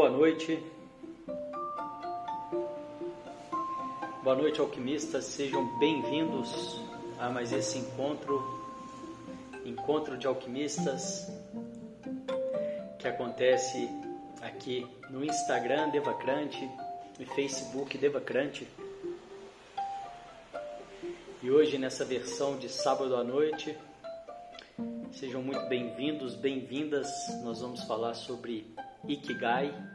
Boa noite. Boa noite, alquimistas. Sejam bem-vindos a mais esse encontro, encontro de alquimistas, que acontece aqui no Instagram Devacrante e Facebook Devacrante. E hoje nessa versão de sábado à noite, sejam muito bem-vindos, bem-vindas. Nós vamos falar sobre Ikigai.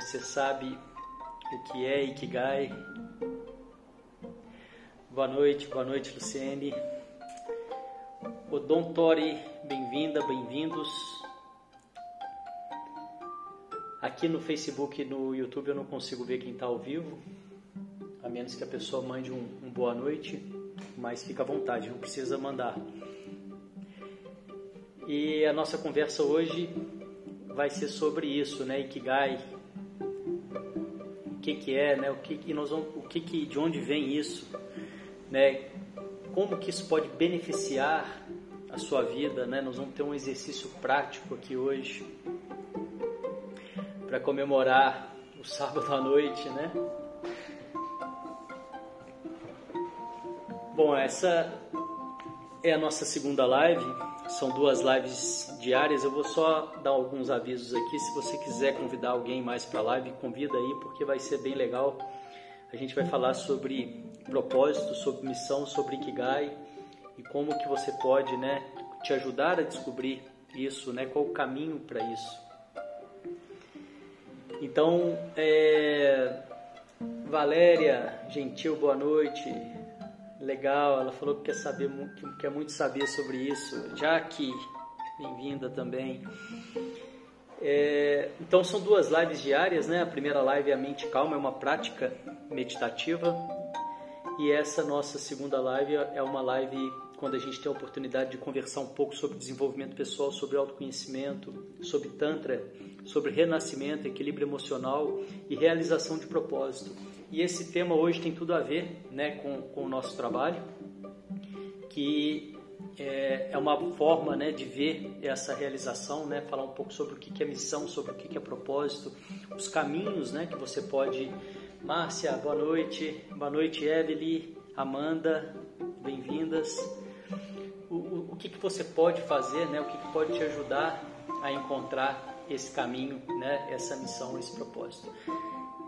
Você sabe o que é Ikigai? Boa noite, boa noite, Luciene. Odon Tori, bem-vinda, bem-vindos. Aqui no Facebook e no YouTube eu não consigo ver quem está ao vivo, a menos que a pessoa mande um, um boa noite, mas fica à vontade, não precisa mandar. E a nossa conversa hoje vai ser sobre isso, né? Ikigai. Que, que é, né? O que, que nós vamos, o que, que de onde vem isso, né? Como que isso pode beneficiar a sua vida, né? Nós vamos ter um exercício prático aqui hoje para comemorar o sábado à noite, né? Bom, essa é a nossa segunda live são duas lives diárias. Eu vou só dar alguns avisos aqui. Se você quiser convidar alguém mais para a live, convida aí, porque vai ser bem legal. A gente vai falar sobre propósito, sobre missão, sobre Ikigai e como que você pode, né, te ajudar a descobrir isso, né? Qual o caminho para isso? Então, é... Valéria Gentil, boa noite. Legal, ela falou que quer saber, que quer muito saber sobre isso. Jaque, bem-vinda também. É, então são duas lives diárias, né? A primeira live é a mente calma, é uma prática meditativa e essa nossa segunda live é uma live quando a gente tem a oportunidade de conversar um pouco sobre desenvolvimento pessoal, sobre autoconhecimento, sobre tantra, sobre renascimento, equilíbrio emocional e realização de propósito. E esse tema hoje tem tudo a ver né, com, com o nosso trabalho, que é, é uma forma né, de ver essa realização, né, falar um pouco sobre o que é missão, sobre o que é propósito, os caminhos né, que você pode. Márcia, boa noite. Boa noite, Evelyn, Amanda, bem-vindas. O, o, o, que, você pode fazer, né, o que, que pode te ajudar a encontrar esse caminho, né, essa missão, esse propósito.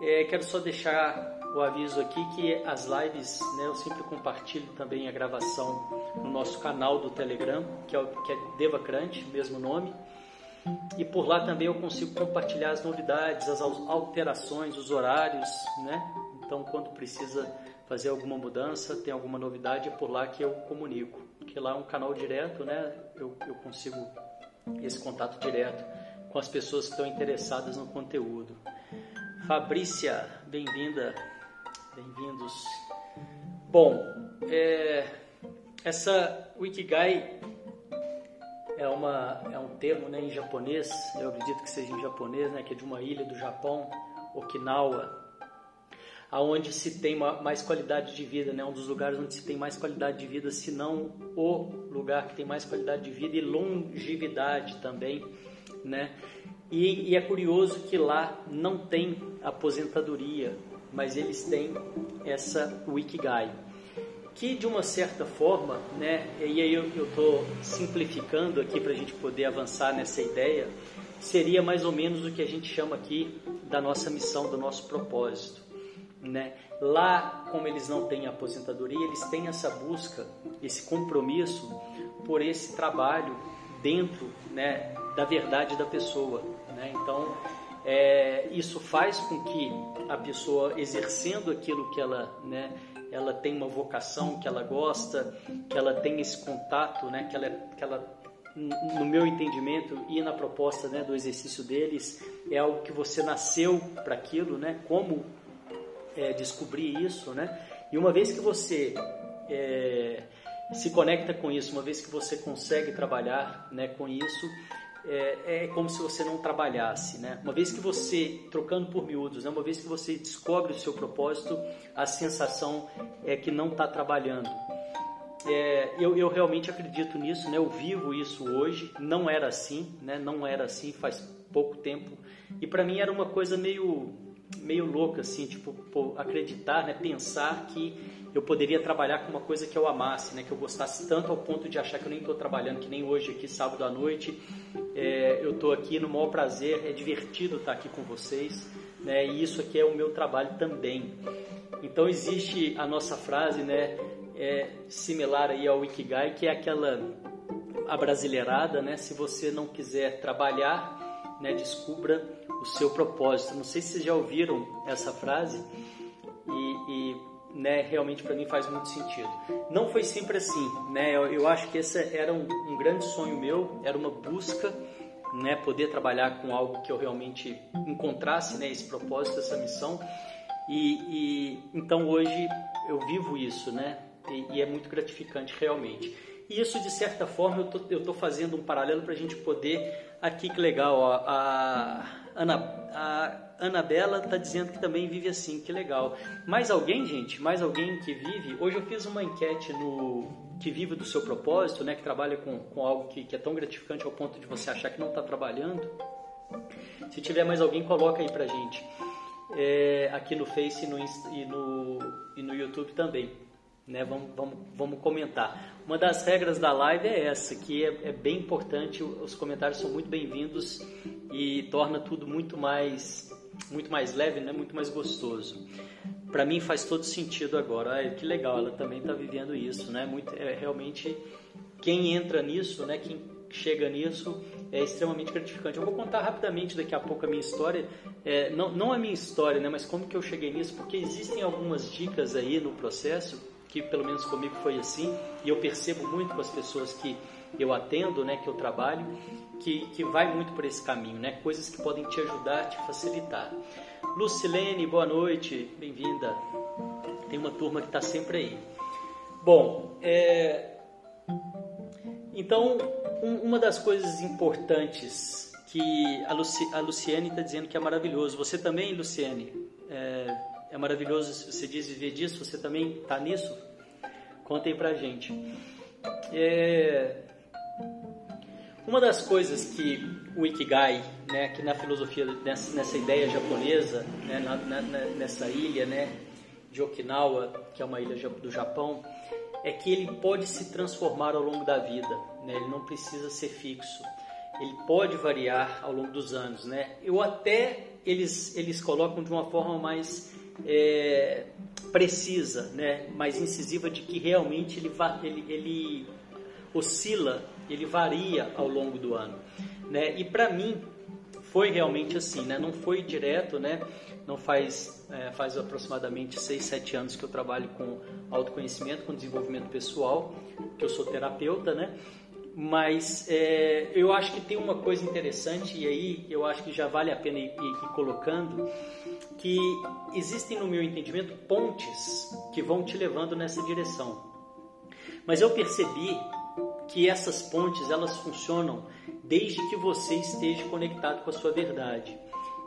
É, quero só deixar o aviso aqui que as lives, né, eu sempre compartilho também a gravação no nosso canal do Telegram, que é, que é Devacrante, mesmo nome. E por lá também eu consigo compartilhar as novidades, as alterações, os horários, né? Então, quando precisa fazer alguma mudança, tem alguma novidade, é por lá que eu comunico. Porque lá é um canal direto, né? Eu, eu consigo esse contato direto com as pessoas que estão interessadas no conteúdo. Fabrícia, bem-vinda, bem-vindos. Bom, é, essa Wikigai é, uma, é um termo né, em japonês, eu acredito que seja em japonês, né, que é de uma ilha do Japão, Okinawa, aonde se tem mais qualidade de vida, né, um dos lugares onde se tem mais qualidade de vida, se não o lugar que tem mais qualidade de vida e longevidade também, né? E, e, é curioso que lá não tem aposentadoria, mas eles têm essa Wikigai, que de uma certa forma, né, e aí eu estou simplificando aqui para a gente poder avançar nessa ideia, seria mais ou menos o que a gente chama aqui da nossa missão, do nosso propósito. Né? Lá, como eles não têm aposentadoria, eles têm essa busca, esse compromisso por esse trabalho dentro né, da verdade da pessoa. Né? Então, é, isso faz com que a pessoa exercendo aquilo que ela, né, ela tem uma vocação, que ela gosta, que ela tem esse contato, né, que ela, que ela no meu entendimento e na proposta né, do exercício deles, é algo que você nasceu para aquilo, né? Como é, descobrir isso, né? E uma vez que você é, se conecta com isso, uma vez que você consegue trabalhar né, com isso, é, é, como se você não trabalhasse, né? Uma vez que você, trocando por miúdos, né? uma vez que você descobre o seu propósito, a sensação é que não está trabalhando. É, eu, eu, realmente acredito nisso, né? Eu vivo isso hoje. Não era assim, né? Não era assim faz pouco tempo. E para mim era uma coisa meio meio louca assim, tipo, pô, acreditar, né, pensar que eu poderia trabalhar com uma coisa que eu amasse, né, que eu gostasse tanto ao ponto de achar que eu nem estou trabalhando, que nem hoje aqui sábado à noite, é, eu estou aqui no maior prazer, é divertido estar aqui com vocês, né, e isso aqui é o meu trabalho também. Então existe a nossa frase, né, é, similar aí ao Ikigai, que é aquela abrasileirada, né? Se você não quiser trabalhar, né, descubra o seu propósito. Não sei se vocês já ouviram essa frase e, e né, realmente para mim faz muito sentido. Não foi sempre assim, né? Eu, eu acho que esse era um, um, grande sonho meu, era uma busca, né, poder trabalhar com algo que eu realmente encontrasse, né, esse propósito, essa missão. E, e então hoje eu vivo isso, né? E, e é muito gratificante realmente. E isso, de certa forma, eu estou fazendo um paralelo para a gente poder. Aqui que legal, ó, a, Ana, a Anabela está dizendo que também vive assim, que legal. Mais alguém, gente? Mais alguém que vive? Hoje eu fiz uma enquete no que vive do seu propósito, né, que trabalha com, com algo que, que é tão gratificante ao ponto de você achar que não está trabalhando. Se tiver mais alguém, coloca aí pra gente. É, aqui no Face e no, e no, e no YouTube também né? Vamos, vamos, vamos comentar. Uma das regras da live é essa, que é, é bem importante, os comentários são muito bem-vindos e torna tudo muito mais, muito mais leve, né? muito mais gostoso. Para mim faz todo sentido agora. Ah, que legal, ela também está vivendo isso, né? Muito, é, realmente, quem entra nisso, né? Quem chega nisso é extremamente gratificante. Eu vou contar rapidamente daqui a pouco a minha história, é, não, não a minha história, né, mas como que eu cheguei nisso, porque existem algumas dicas aí no processo que pelo menos comigo foi assim, e eu percebo muito com as pessoas que eu atendo, né, que eu trabalho, que, que vai muito por esse caminho, né, coisas que podem te ajudar, te facilitar. Lucilene, boa noite, bem-vinda. Tem uma turma que está sempre aí. Bom, é... então um, uma das coisas importantes que a, Luci, a Luciane está dizendo que é maravilhoso. Você também, Luciane, é, é maravilhoso, você diz viver disso, você também está nisso? Contem pra gente. É... Uma das coisas que o Ikigai, né, que na filosofia, nessa, nessa ideia japonesa, né, na, na, nessa ilha né, de Okinawa, que é uma ilha do Japão, é que ele pode se transformar ao longo da vida, né? ele não precisa ser fixo, ele pode variar ao longo dos anos. Né? Eu até eles, eles colocam de uma forma mais é, precisa, né, mais incisiva de que realmente ele, ele, ele oscila, ele varia ao longo do ano. Né? E para mim foi realmente assim, né? não foi direto, né? não faz, é, faz aproximadamente 6, 7 anos que eu trabalho com autoconhecimento, com desenvolvimento pessoal, que eu sou terapeuta, né? mas é, eu acho que tem uma coisa interessante e aí eu acho que já vale a pena ir, ir, colocando que existem no meu entendimento pontes que vão te levando nessa direção. Mas eu percebi que essas pontes elas funcionam desde que você esteja conectado com a sua verdade.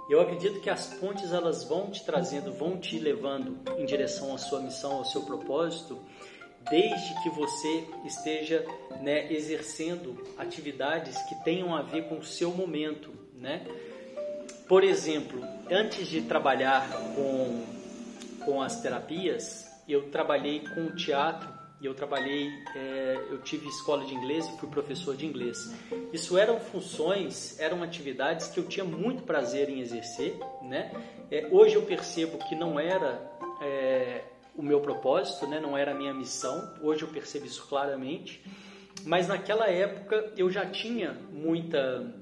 Eu acredito que as pontes elas vão te trazendo, vão te levando em direção à sua missão, ao seu propósito, desde que você esteja né, exercendo atividades que tenham a ver com o seu momento, né? Por exemplo, antes de trabalhar com, com as terapias, eu trabalhei com teatro e eu trabalhei, é, eu tive escola de inglês e fui professor de inglês. Isso eram funções, eram atividades que eu tinha muito prazer em exercer, né? É, hoje eu percebo que não era é, o meu propósito, né? Não era a minha missão. Hoje eu percebo isso claramente. Mas naquela época eu já tinha muita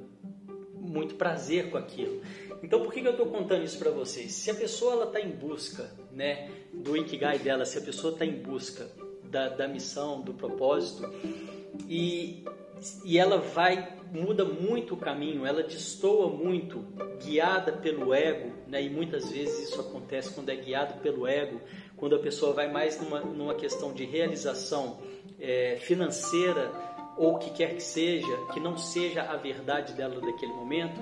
muito prazer com aquilo. Então, por que, que eu estou contando isso para vocês? Se a pessoa está em busca né, do Ikigai dela, se a pessoa está em busca da, da missão, do propósito, e, e ela vai, muda muito o caminho, ela destoa muito, guiada pelo ego, né, e muitas vezes isso acontece quando é guiado pelo ego, quando a pessoa vai mais numa, numa questão de realização é, financeira ou o que quer que seja, que não seja a verdade dela daquele momento,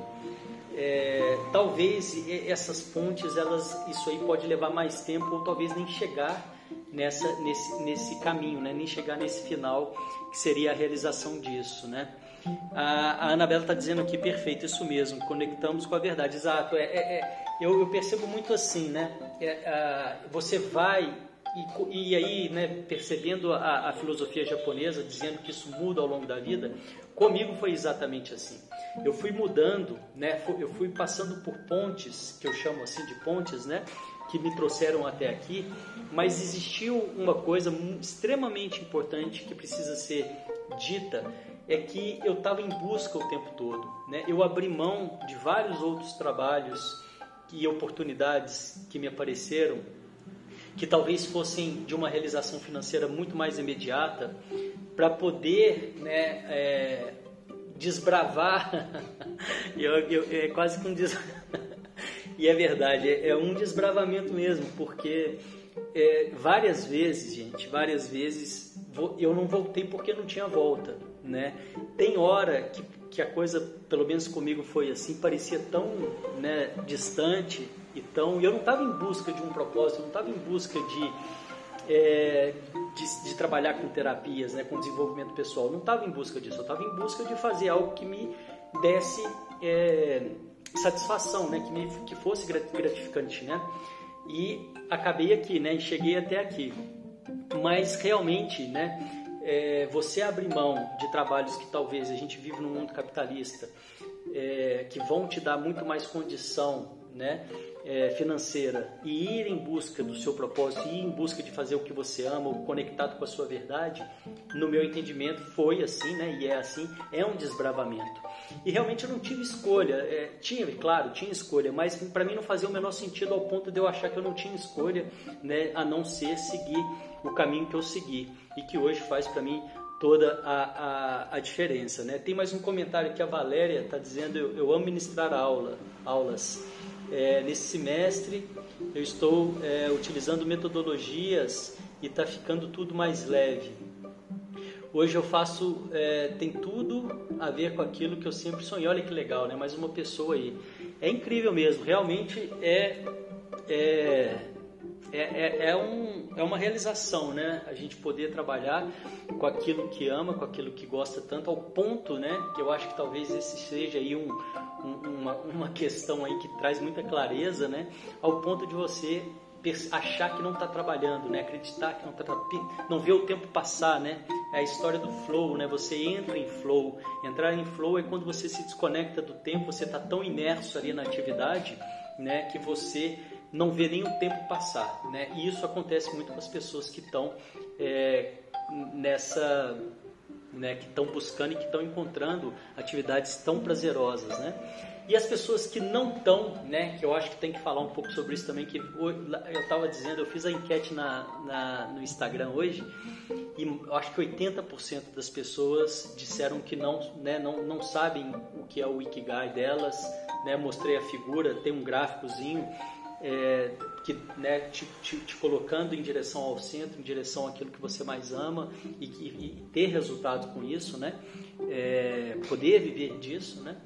é, talvez essas pontes, elas, isso aí pode levar mais tempo ou talvez nem chegar nessa, nesse, nesse caminho, né? nem chegar nesse final que seria a realização disso. Né? A, a Anabela está dizendo aqui, perfeito, isso mesmo, conectamos com a verdade. Exato, é, é, é eu, eu, percebo muito assim, né? É, você vai e, e, aí, né, percebendo a, a, filosofia japonesa, dizendo que isso muda ao longo da vida, comigo foi exatamente assim. Eu fui mudando, né, eu fui passando por pontes, que eu chamo assim de pontes, né, que me trouxeram até aqui, mas existiu uma coisa extremamente importante que precisa ser dita, é que eu estava em busca o tempo todo. Né? Eu abri mão de vários outros trabalhos e oportunidades que me apareceram, que talvez fossem de uma realização financeira muito mais imediata, para poder né, é, desbravar, eu, eu, é quase que um des... e é verdade, é, é, um desbravamento mesmo, porque é, várias vezes, gente, várias vezes eu não voltei porque não tinha volta, né? Tem hora que, que a coisa, pelo menos comigo foi assim, parecia tão né, distante e tão... Eu não estava em busca de um propósito, eu não estava em busca de, é, de, de, trabalhar com terapias, né, com desenvolvimento pessoal. Eu não estava em busca disso, eu estava em busca de fazer algo que me desse é, satisfação, né, que, me, que fosse gratificante, né? E acabei aqui, né, e cheguei até aqui. Mas realmente, né, é, você abrir mão de trabalhos que talvez a gente vive num mundo capitalista, é, que vão te dar muito mais condição, né, é, financeira e ir em busca do seu propósito, ir em busca de fazer o que você ama, conectado com a sua verdade, no meu entendimento foi assim, né? E é assim, é um desbravamento. E realmente eu não tive escolha, é, tinha, claro, tinha escolha, mas para mim não fazia o menor sentido ao ponto de eu achar que eu não tinha escolha, né? A não ser seguir o caminho que eu segui e que hoje faz para mim toda a, a, a, diferença, né? Tem mais um comentário que a Valéria está dizendo, eu, eu amo ministrar aula, aulas é, nesse semestre eu estou é, utilizando metodologias e está ficando tudo mais leve. Hoje eu faço, é, tem tudo a ver com aquilo que eu sempre sonhei. Olha que legal, né? Mais uma pessoa aí. É incrível mesmo, realmente é, é é, é, é, um, é uma realização, né? A gente poder trabalhar com aquilo que ama, com aquilo que gosta tanto, ao ponto, né? Que eu acho que talvez esse seja aí um, uma, uma questão aí que traz muita clareza, né? Ao ponto de você achar que não está trabalhando, né? Acreditar que não está não vê o tempo passar, né? É a história do flow, né? Você entra em flow. Entrar em flow é quando você se desconecta do tempo, você está tão imerso ali na atividade, né? Que você não vê nem o tempo passar, né? E isso acontece muito com as pessoas que estão é, nessa, né? Que estão buscando e que estão encontrando atividades tão prazerosas, né? E as pessoas que não estão, né? Que eu acho que tem que falar um pouco sobre isso também. Que eu estava dizendo, eu fiz a enquete na, na, no Instagram hoje e eu acho que 80% das pessoas disseram que não, né? Não, não sabem o que é o ikigai delas, né? Mostrei a figura, tem um gráficozinho é, que, né, te, te, te, colocando em direção ao centro, em direção àquilo que você mais ama e, e, e ter resultado com isso, né? É, poder viver disso, né?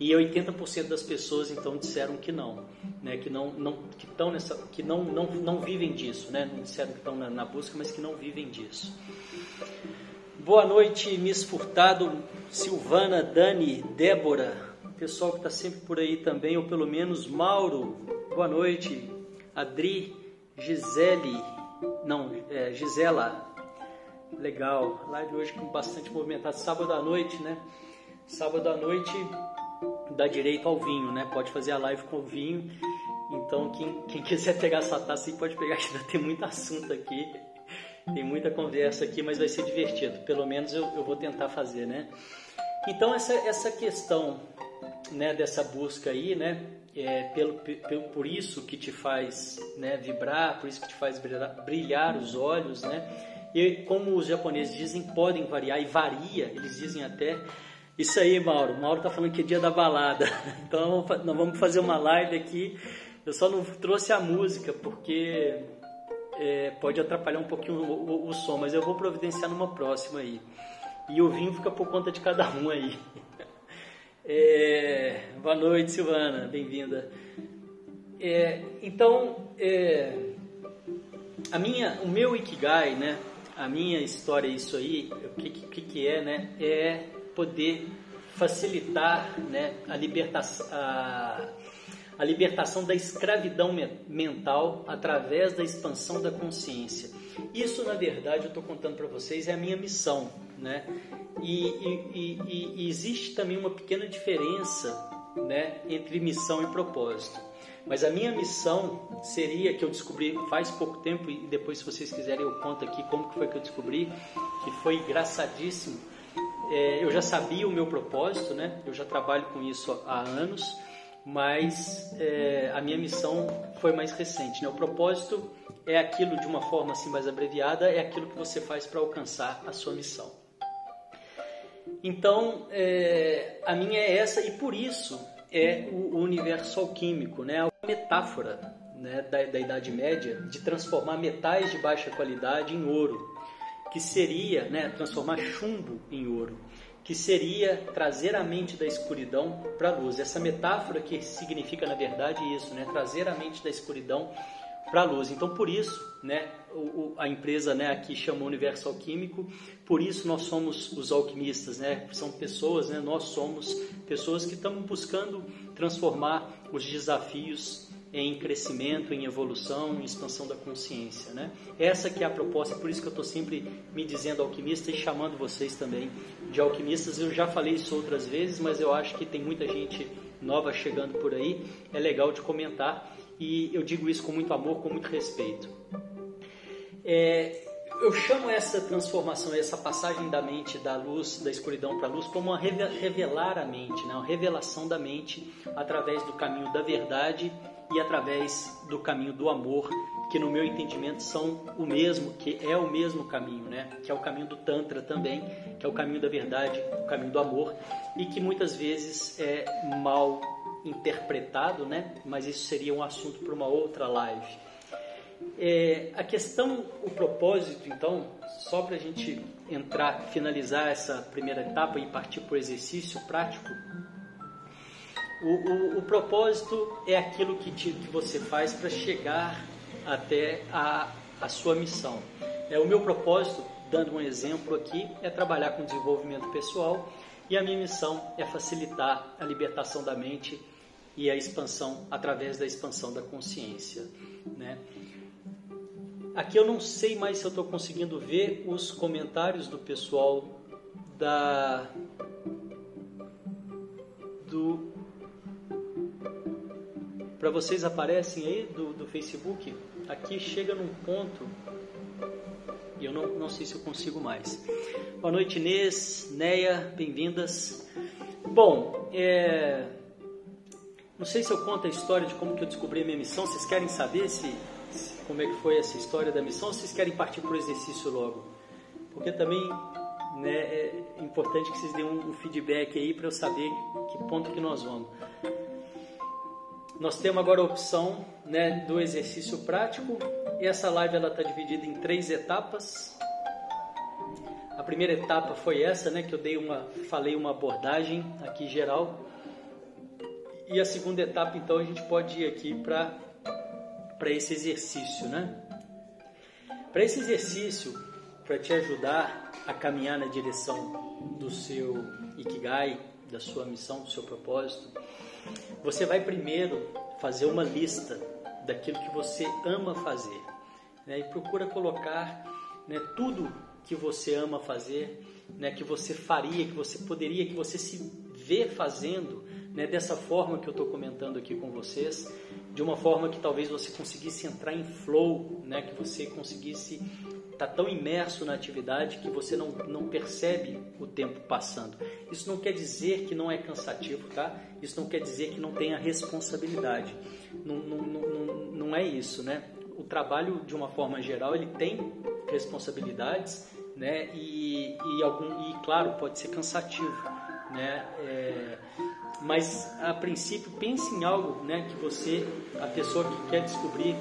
E 80% das pessoas então disseram que não, né? Que não, não que estão nessa, que não, não, não vivem disso, né? Não disseram que estão na, na busca, mas que não vivem disso. Boa noite, Miss Furtado, Silvana, Dani, Débora, pessoal que está sempre por aí também, ou pelo menos Mauro, boa noite, Adri, Gisele, não, é, Gisela, legal, live hoje com bastante movimentado, sábado à noite, né? Sábado à noite dá direito ao vinho, né? Pode fazer a live com vinho, então quem, quem quiser pegar essa taça aí pode pegar, ainda tem muito assunto aqui, tem muita conversa aqui, mas vai ser divertido, pelo menos eu, eu vou tentar fazer, né? Então essa, essa questão né, dessa busca aí, né, é pelo, pelo, por isso que te faz né, vibrar, por isso que te faz brilhar, brilhar os olhos, né, e como os japoneses dizem, podem variar, e varia, eles dizem até, isso aí, Mauro, Mauro tá falando que é dia da balada, então nós vamos fazer uma live aqui, eu só não trouxe a música, porque é, pode atrapalhar um pouquinho o, o, o som, mas eu vou providenciar numa próxima aí, e o vinho fica por conta de cada um aí. É, boa noite, Silvana, bem-vinda. É, então, é, a minha, o meu ikigai, né? A minha história isso aí, o que, que, que é, né? É poder facilitar, né? A libertação, a, a libertação da escravidão mental através da expansão da consciência. Isso, na verdade, eu estou contando para vocês, é a minha missão, né? E, e, e, e existe também uma pequena diferença, né, entre missão e propósito. Mas a minha missão seria que eu descobri faz pouco tempo e depois se vocês quiserem eu conto aqui como que foi que eu descobri, que foi engraçadíssimo. É, eu já sabia o meu propósito, né? Eu já trabalho com isso há anos, mas é, a minha missão foi mais recente. Né? O propósito é aquilo de uma forma assim mais abreviada, é aquilo que você faz para alcançar a sua missão. Então, é, a minha é essa e por isso é o, universo alquímico, né? A metáfora né, da, da Idade Média de transformar metais de baixa qualidade em ouro, que seria né, transformar chumbo em ouro, que seria trazer a mente da escuridão para a luz. Essa metáfora que significa na verdade isso, né, trazer a mente da escuridão para a luz. Então, por isso, né, o, a empresa né, aqui chama Universo Alquímico, por isso nós somos os alquimistas, né, são pessoas, né, nós somos pessoas que estamos buscando transformar os desafios em crescimento, em evolução, em expansão da consciência, né? Essa que é a proposta, por isso que eu estou sempre me dizendo alquimista e chamando vocês também de alquimistas. Eu já falei isso outras vezes, mas eu acho que tem muita gente nova chegando por aí, é legal de comentar e eu digo isso com muito amor, com muito respeito. É, eu chamo essa transformação, essa passagem da mente da luz, da escuridão para a luz, como uma revelar a mente, né? uma revelação da mente através do caminho da verdade e através do caminho do amor, que no meu entendimento são o mesmo, que é o mesmo caminho, né? Que é o caminho do Tantra também, que é o caminho da verdade, o caminho do amor, e que muitas vezes é mal interpretado, né? Mas isso seria um assunto para uma outra live. É, a questão, o propósito, então, só para a gente entrar, finalizar essa primeira etapa e partir para o exercício prático. O, o, o, propósito é aquilo que, te, que você faz para chegar até a, a sua missão. É o meu propósito, dando um exemplo aqui, é trabalhar com desenvolvimento pessoal e a minha missão é facilitar a libertação da mente e a expansão através da expansão da consciência. Né? Aqui eu não sei mais se eu estou conseguindo ver os comentários do pessoal da do para vocês aparecem aí do, do Facebook. Aqui chega num ponto e eu não, não sei se eu consigo mais. Boa noite, Inês, Neia, bem-vindas. Bom, é, não sei se eu conto a história de como que eu descobri a minha missão. Vocês querem saber se, como é que foi essa história da missão? Ou vocês querem partir para o exercício logo? Porque também né, é importante que vocês deem um, feedback aí para eu saber que ponto que nós vamos. Nós temos agora a opção né, do exercício prático e essa live ela está dividida em três etapas. A primeira etapa foi essa, né, que eu dei uma, falei uma abordagem aqui geral e a segunda etapa, então, a gente pode ir aqui para esse exercício, né? Para esse exercício, para te ajudar a caminhar na direção do seu Ikigai, da sua missão, do seu propósito, você vai primeiro fazer uma lista daquilo que você ama fazer. Né? E procura colocar né, tudo que você ama fazer, né, que você faria, que você poderia, que você se vê fazendo né, dessa forma que eu estou comentando aqui com vocês, de uma forma que talvez você conseguisse entrar em flow, né, que você conseguisse estar tá tão imerso na atividade que você não, não percebe o tempo passando. Isso não quer dizer que não é cansativo, tá? Isso não quer dizer que não tenha responsabilidade. Não, não, não, não é isso, né? O trabalho, de uma forma geral, ele tem responsabilidades, né? E, e, algum, e claro, pode ser cansativo, né? É, mas a princípio pense em algo, né, que você, a pessoa que quer descobrir,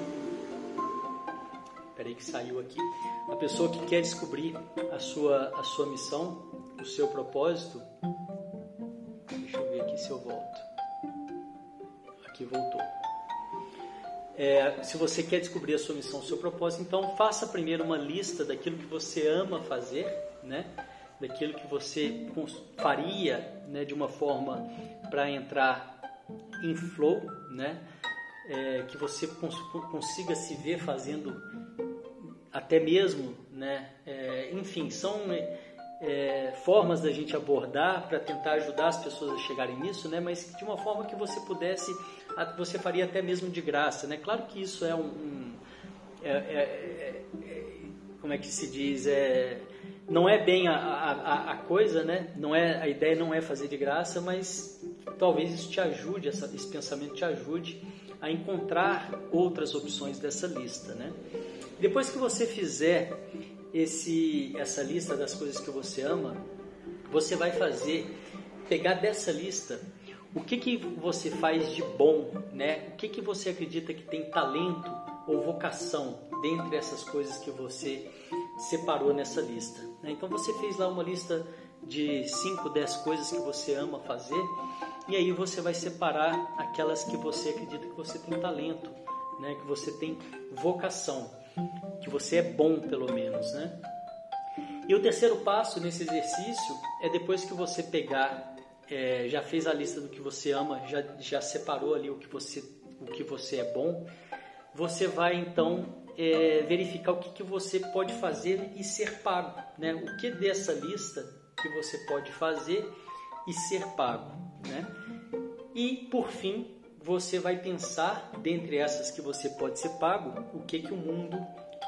peraí que saiu aqui, a pessoa que quer descobrir a sua a sua missão, o seu propósito, deixa eu ver aqui se eu volto, aqui voltou. É, se você quer descobrir a sua missão, o seu propósito, então faça primeiro uma lista daquilo que você ama fazer, né? Daquilo que você faria, né? De uma forma para entrar em flow, né? É, que você cons consiga se ver fazendo até mesmo, né? É, enfim, são é, formas da gente abordar para tentar ajudar as pessoas a chegarem nisso, né? Mas de uma forma que você pudesse, você faria até mesmo de graça, né? Claro que isso é um, um é, é, é, como é que se diz, é, não é bem a, a, a, coisa, né? Não é a ideia não é fazer de graça, mas talvez isso te ajude, essa, esse pensamento te ajude a encontrar outras opções dessa lista, né? Depois que você fizer esse, essa lista das coisas que você ama, você vai fazer, pegar dessa lista o que, que você faz de bom, né? O que, que você acredita que tem talento ou vocação dentre essas coisas que você separou nessa lista. Né? Então você fez lá uma lista de 5, 10 coisas que você ama fazer e aí você vai separar aquelas que você acredita que você tem talento, né? que você tem vocação que você é bom pelo menos, né? E o terceiro passo nesse exercício é depois que você pegar, é, já fez a lista do que você ama, já, já separou ali o que você, o que você é bom, você vai então é, verificar o que, que você pode fazer e ser pago, né? O que dessa lista que você pode fazer e ser pago, né? E por fim, você vai pensar, dentre essas que você pode ser pago, o que, que o mundo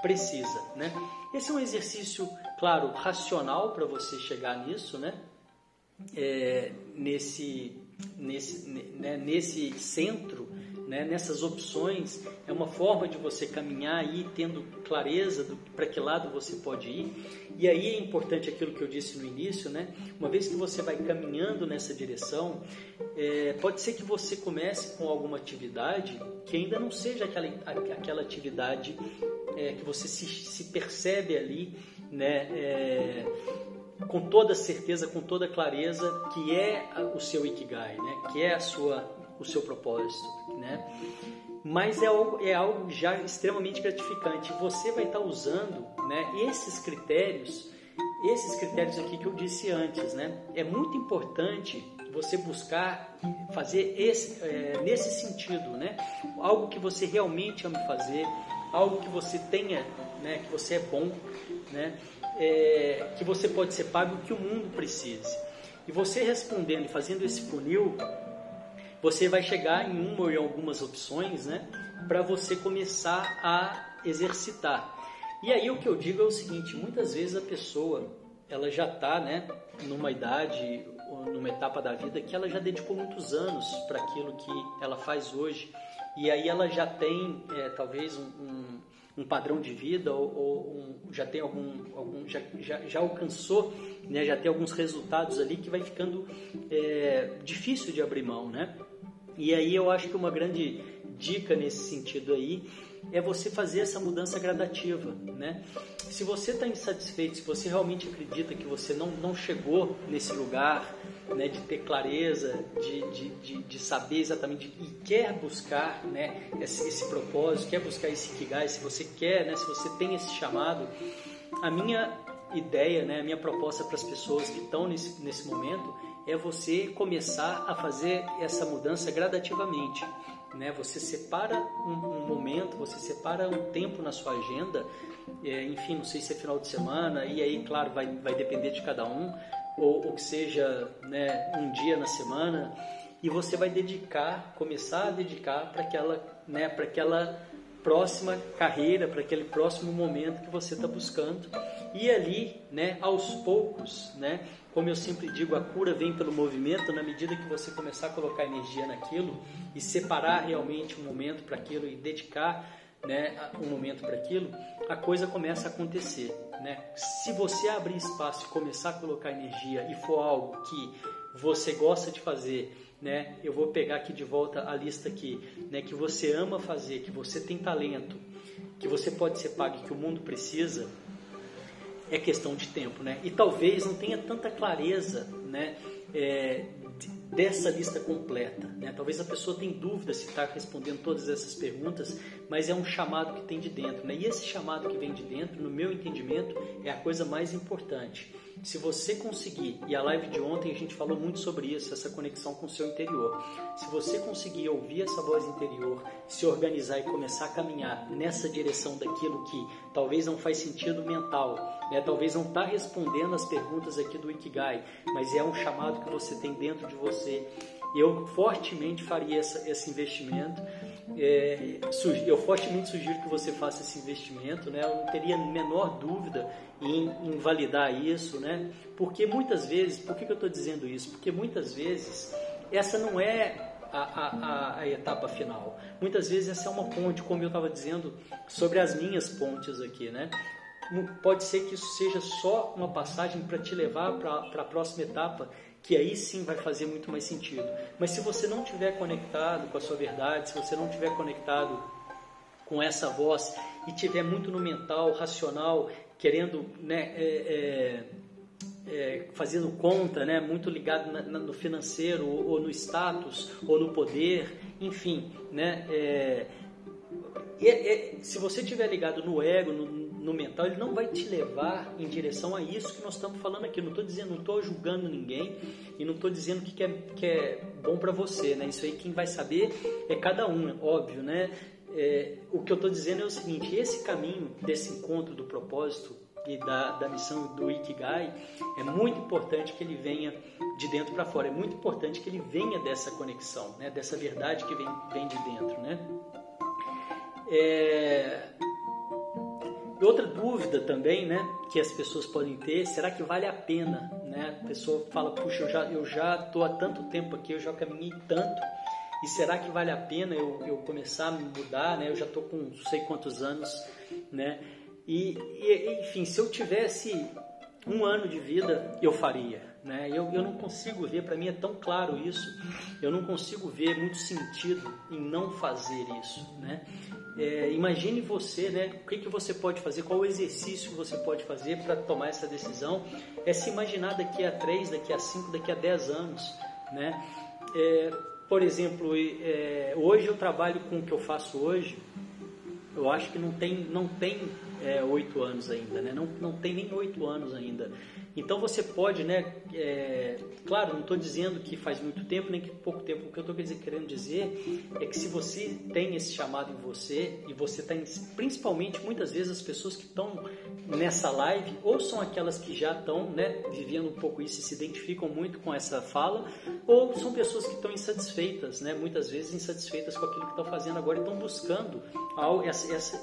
precisa, né? Esse é um exercício, claro, racional para você chegar nisso, né? É, nesse, nesse, né? nesse centro né, nessas opções, é uma forma de você caminhar aí tendo clareza para que lado você pode ir. E aí é importante aquilo que eu disse no início, né? Uma vez que você vai caminhando nessa direção, é, pode ser que você comece com alguma atividade que ainda não seja aquela, aquela atividade é, que você se, se, percebe ali, né? É, com toda certeza, com toda clareza, que é o seu ikigai, né? Que é a sua o seu propósito, né? Mas é algo, é algo já extremamente gratificante. Você vai estar usando, né, esses critérios, esses critérios aqui que eu disse antes, né? É muito importante você buscar fazer esse, é, nesse sentido, né? Algo que você realmente ama fazer, algo que você tenha, né? Que você é bom, né? É, que você pode ser pago, que o mundo precise. E você respondendo e fazendo esse funil, você vai chegar em uma ou em algumas opções, né, para você começar a exercitar. E aí o que eu digo é o seguinte: muitas vezes a pessoa ela já está, né, numa idade, numa etapa da vida que ela já dedicou muitos anos para aquilo que ela faz hoje, e aí ela já tem é, talvez um, um, um, padrão de vida ou, ou um, já tem algum, algum já, já, já alcançou, né, já tem alguns resultados ali que vai ficando é, difícil de abrir mão, né? E aí eu acho que uma grande dica nesse sentido aí é você fazer essa mudança gradativa, né? Se você está insatisfeito, se você realmente acredita que você não, não chegou nesse lugar, né, de ter clareza, de, de, de, de saber exatamente e quer buscar, né, esse, esse propósito, quer buscar esse Ikigai, se você quer, né, se você tem esse chamado, a minha ideia, né, a minha proposta para as pessoas que estão nesse, nesse momento é você começar a fazer essa mudança gradativamente. Né? Você separa um, um momento, você separa um tempo na sua agenda, é, enfim, não sei se é final de semana, e aí, claro, vai, vai depender de cada um, ou, ou que seja né, um dia na semana, e você vai dedicar, começar a dedicar para aquela, né, para aquela próxima carreira, para aquele próximo momento que você está buscando. E ali, né, aos poucos, né, como eu sempre digo, a cura vem pelo movimento. Na medida que você começar a colocar energia naquilo e separar realmente um momento para aquilo e dedicar né, um momento para aquilo, a coisa começa a acontecer. Né? Se você abrir espaço e começar a colocar energia e for algo que você gosta de fazer, né? Eu vou pegar aqui de volta a lista aqui, né? Que você ama fazer, que você tem talento, que você pode ser pago, que o mundo precisa é questão de tempo, né? E talvez não tenha tanta clareza, né? É, dessa lista completa. Né? Talvez a pessoa tenha dúvida se está respondendo todas essas perguntas, mas é um chamado que tem de dentro. Né? E esse chamado que vem de dentro, no meu entendimento, é a coisa mais importante. Se você conseguir, e a live de ontem a gente falou muito sobre isso, essa conexão com o seu interior. Se você conseguir ouvir essa voz interior, se organizar e começar a caminhar nessa direção daquilo que talvez não faz sentido mental, né? talvez não está respondendo as perguntas aqui do Ikigai, mas é um chamado que você tem dentro de você. Eu fortemente faria essa, esse investimento. É, eu fortemente sugiro que você faça esse investimento, né? Eu não teria menor dúvida em, em validar isso, né? Porque muitas vezes, por que, que eu estou dizendo isso? Porque muitas vezes essa não é a, a, a, etapa final. Muitas vezes essa é uma ponte, como eu estava dizendo sobre as minhas pontes aqui, né? Pode ser que isso seja só uma passagem para te levar para a próxima etapa, que aí sim vai fazer muito mais sentido. Mas se você não tiver conectado com a sua verdade, se você não tiver conectado com essa voz e tiver muito no mental, racional, querendo, né, é, é, é, fazendo conta, né, muito ligado na, na, no financeiro ou, ou, no status ou no poder, enfim, né, é, se você estiver ligado no ego, no, no, mental, ele não vai te levar em direção a isso que nós estamos falando aqui. Não estou dizendo, não estou julgando ninguém e não estou dizendo que, que, é, que é bom para você, né? Isso aí quem vai saber é cada um, óbvio, né? É, o que eu estou dizendo é o seguinte: esse caminho desse encontro do propósito e da, da missão do Ikigai é muito importante que ele venha de dentro para fora. É muito importante que ele venha dessa conexão, né? Dessa verdade que vem, vem de dentro, né? É... Outra dúvida também, né, que as pessoas podem ter, será que vale a pena, né? A pessoa fala, puxa, eu já eu já tô há tanto tempo aqui, eu já caminhei tanto e será que vale a pena eu, eu começar a mudar, né? Eu já estou com não sei quantos anos, né? E, e, enfim, se eu tivesse um ano de vida, eu faria, né? Eu, eu não consigo ver, para mim é tão claro isso, eu não consigo ver muito sentido em não fazer isso, né? É, imagine você, né? O que, que você pode fazer, qual o exercício que você pode fazer para tomar essa decisão? É se imaginar daqui a 3, daqui a 5, daqui a 10 anos, né? É, por exemplo, é, hoje eu trabalho com o que eu faço hoje, eu acho que não tem, não tem é, oito é, anos ainda, né? não, não tem nem oito anos ainda. Então você pode, né? É, claro, não estou dizendo que faz muito tempo nem que pouco tempo. O que eu estou querendo dizer é que se você tem esse chamado em você e você tem, principalmente muitas vezes as pessoas que estão nessa live ou são aquelas que já estão, né, vivendo um pouco isso e se identificam muito com essa fala, ou são pessoas que estão insatisfeitas, né? Muitas vezes insatisfeitas com aquilo que estão fazendo agora e estão buscando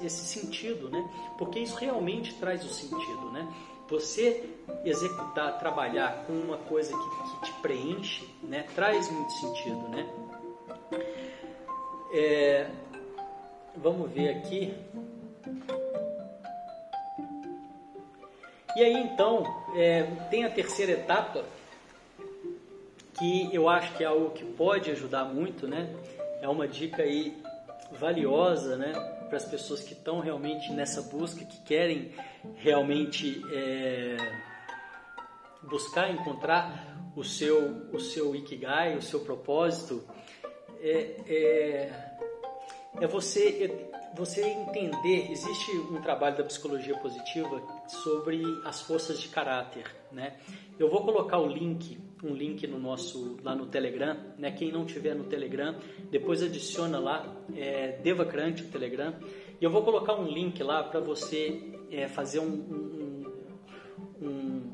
esse sentido, né? Porque isso realmente traz o sentido, né? Você executar, trabalhar com uma coisa que, que te preenche, né, traz muito sentido, né? É, vamos ver aqui. E aí então é, tem a terceira etapa que eu acho que é algo que pode ajudar muito, né? É uma dica aí valiosa, né? Para as pessoas que estão realmente nessa busca, que querem realmente é, buscar encontrar o seu, o seu ikigai, o seu propósito, é, é, é você, é você entender. Existe um trabalho da psicologia positiva sobre as forças de caráter, né? Eu vou colocar o link, um link no nosso lá no Telegram, né? Quem não tiver no Telegram, depois adiciona lá, é, Devacrante o Telegram, e eu vou colocar um link lá para você é, fazer um, um, um,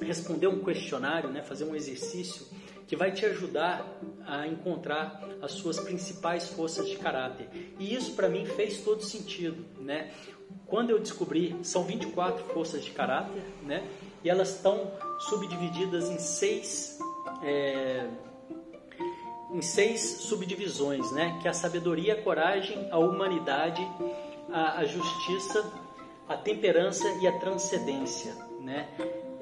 responder um questionário, né? Fazer um exercício que vai te ajudar a encontrar as suas principais forças de caráter. E isso para mim fez todo sentido, né? Quando eu descobri, são 24 forças de caráter, né? E elas estão subdivididas em seis é, em seis subdivisões, né? Que é a sabedoria, a coragem, a humanidade, a, a justiça, a temperança e a transcendência, né?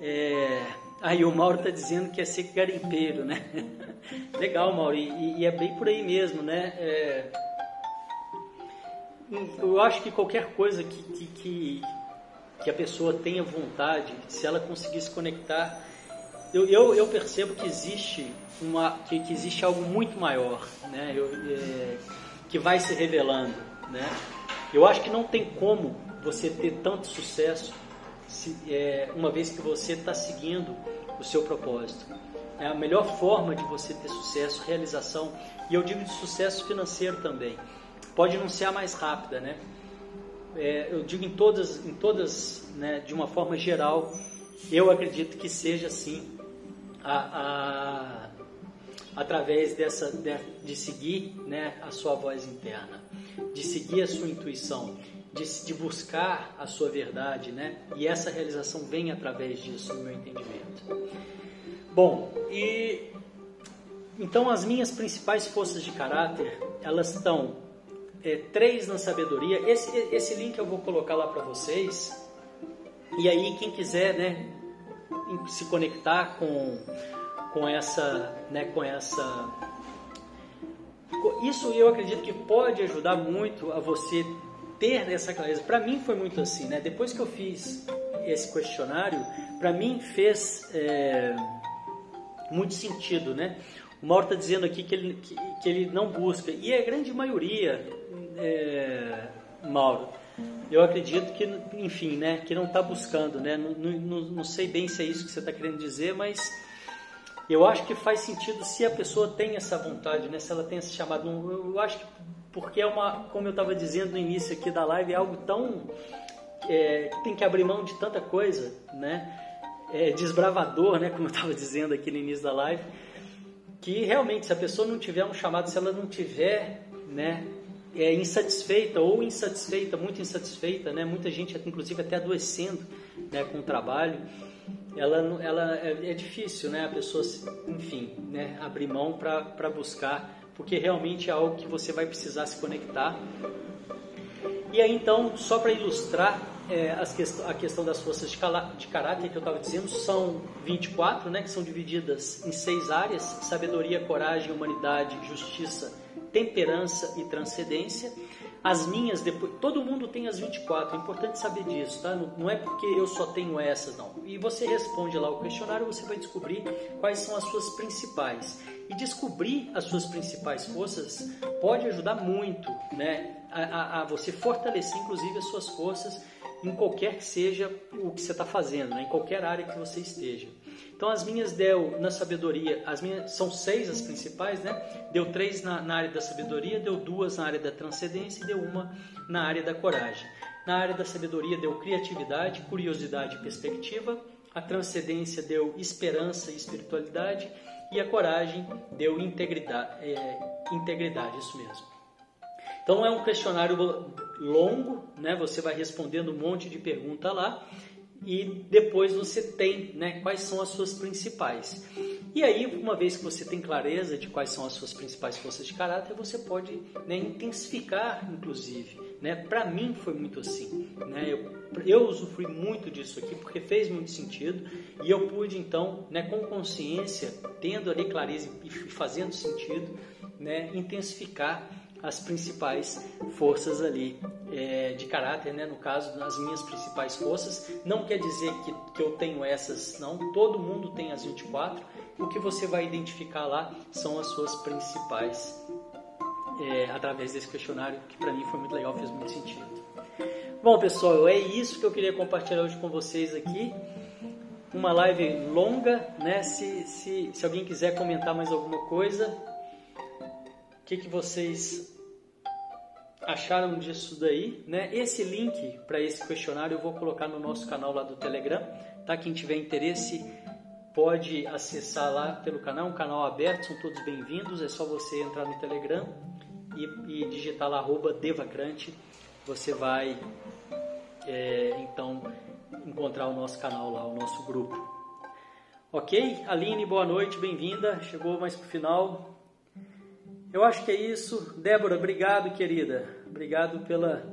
É, aí o Mauro está dizendo que é ser garimpeiro, né? Legal, Mauro, e, e, é bem por aí mesmo, né? É, eu acho que qualquer coisa que, que, que, que a pessoa tenha vontade, se ela conseguir se conectar eu, eu, eu, percebo que existe uma que, que existe algo muito maior, né? Eu, é, que vai se revelando, né? Eu acho que não tem como você ter tanto sucesso se, é, uma vez que você está seguindo o seu propósito. É a melhor forma de você ter sucesso, realização, e eu digo de sucesso financeiro também. Pode não ser a mais rápida, né? É, eu digo em todas, em todas, né, de uma forma geral, eu acredito que seja assim, a, a, através dessa de, de seguir, né, a sua voz interna, de seguir a sua intuição, de, de buscar a sua verdade, né? E essa realização vem através disso, no meu entendimento. Bom, e então as minhas principais forças de caráter, elas estão é, três na sabedoria. Esse, esse link eu vou colocar lá para vocês. E aí quem quiser, né, se conectar com com essa, né, com essa isso eu acredito que pode ajudar muito a você ter essa clareza. Para mim foi muito assim, né? Depois que eu fiz esse questionário, para mim fez é, muito sentido, né? O Mauro está dizendo aqui que ele, que, que, ele não busca, e a grande maioria, é, Mauro, eu acredito que, enfim, né, que não está buscando, né? Não, não, não, sei bem se é isso que você está querendo dizer, mas eu acho que faz sentido se a pessoa tem essa vontade, né? Se ela tem esse chamado, eu acho que porque é uma, como eu estava dizendo no início aqui da live, é algo tão é, que tem que abrir mão de tanta coisa, né? É desbravador, né? Como eu estava dizendo aqui no início da live, que realmente se a pessoa não tiver um chamado, se ela não tiver, né? É insatisfeita ou insatisfeita, muito insatisfeita, né? Muita gente, inclusive, até adoecendo, né? Com o trabalho ela, ela é, é, difícil, né? A pessoa, enfim, né? Abrir mão para buscar porque realmente é algo que você vai precisar se conectar. E aí então, só para ilustrar é, quest a questão das forças de, de caráter que eu estava dizendo, são 24, né, que são divididas em seis áreas: sabedoria, coragem, humanidade, justiça, temperança e transcendência. As minhas, depois, todo mundo tem as 24, é importante saber disso, tá? Não, é porque eu só tenho essas, não. E você responde lá o questionário, você vai descobrir quais são as suas principais. E descobrir as suas principais forças pode ajudar muito, né? A, a, a você fortalecer, inclusive, as suas forças em qualquer que seja o que você está fazendo, né? em qualquer área que você esteja. Então as minhas deu na sabedoria, as minhas são seis as principais, né? Deu três na, na, área da sabedoria, deu duas na área da transcendência e deu uma na área da coragem. Na área da sabedoria deu criatividade, curiosidade e perspectiva. A transcendência deu esperança e espiritualidade e a coragem deu integridade, é, integridade, isso mesmo. Então é um questionário longo, né? Você vai respondendo um monte de pergunta lá e depois você tem, né? Quais são as suas principais? E aí, uma vez que você tem clareza de quais são as suas principais forças de caráter, você pode né, intensificar, inclusive. Né? Para mim foi muito assim. Né? Eu, eu usufrui muito disso aqui porque fez muito sentido e eu pude então, né, com consciência, tendo ali clareza e fazendo sentido, né, intensificar as principais forças ali é, de caráter, né? no caso, as minhas principais forças. Não quer dizer que, que eu tenho essas, não. Todo mundo tem as 24. O que você vai identificar lá são as suas principais, é, através desse questionário, que para mim foi muito legal, fez muito sentido. Bom, pessoal, é isso que eu queria compartilhar hoje com vocês aqui. Uma live longa, né? Se, se, se alguém quiser comentar mais alguma coisa, que, que vocês acharam disso daí, né? Esse link para esse questionário eu vou colocar no nosso canal lá do Telegram, tá? Quem tiver interesse pode acessar lá pelo canal, um canal aberto, são todos bem-vindos, é só você entrar no Telegram e, e digitar lá devacrante, você vai é, então encontrar o nosso canal lá, o nosso grupo. Ok? Aline, boa noite, bem-vinda, chegou mais pro final, eu acho que é isso. Débora, obrigado, querida. Obrigado pela,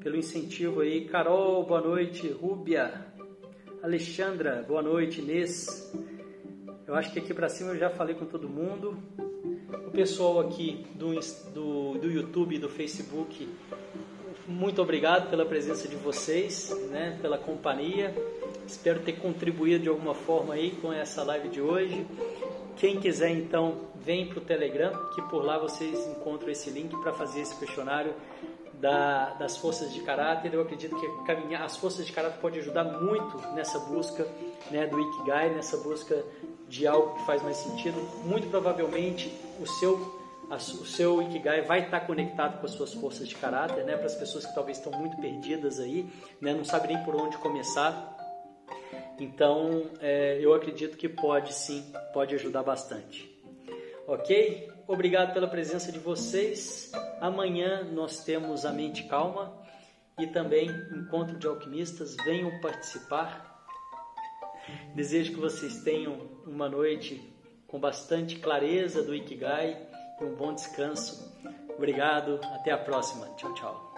pelo incentivo aí. Carol, boa noite. Rúbia. Alexandra, boa noite. Inês. Eu acho que aqui para cima eu já falei com todo mundo. O pessoal aqui do, do, do YouTube e do Facebook, muito obrigado pela presença de vocês, né, pela companhia. Espero ter contribuído de alguma forma aí com essa live de hoje. Quem quiser então, vem para o Telegram, que por lá vocês encontram esse link para fazer esse questionário da, das forças de caráter. Eu acredito que caminhar, as forças de caráter podem ajudar muito nessa busca né, do Ikigai, nessa busca de algo que faz mais sentido. Muito provavelmente o seu o seu Ikigai vai estar conectado com as suas forças de caráter, né? Para as pessoas que talvez estão muito perdidas aí, né? Não sabem nem por onde começar. Então, é, eu acredito que pode sim, pode ajudar bastante. Ok? Obrigado pela presença de vocês. Amanhã nós temos a mente calma e também encontro de alquimistas. Venham participar. Desejo que vocês tenham uma noite com bastante clareza do Ikigai e um bom descanso. Obrigado, até a próxima. Tchau, tchau.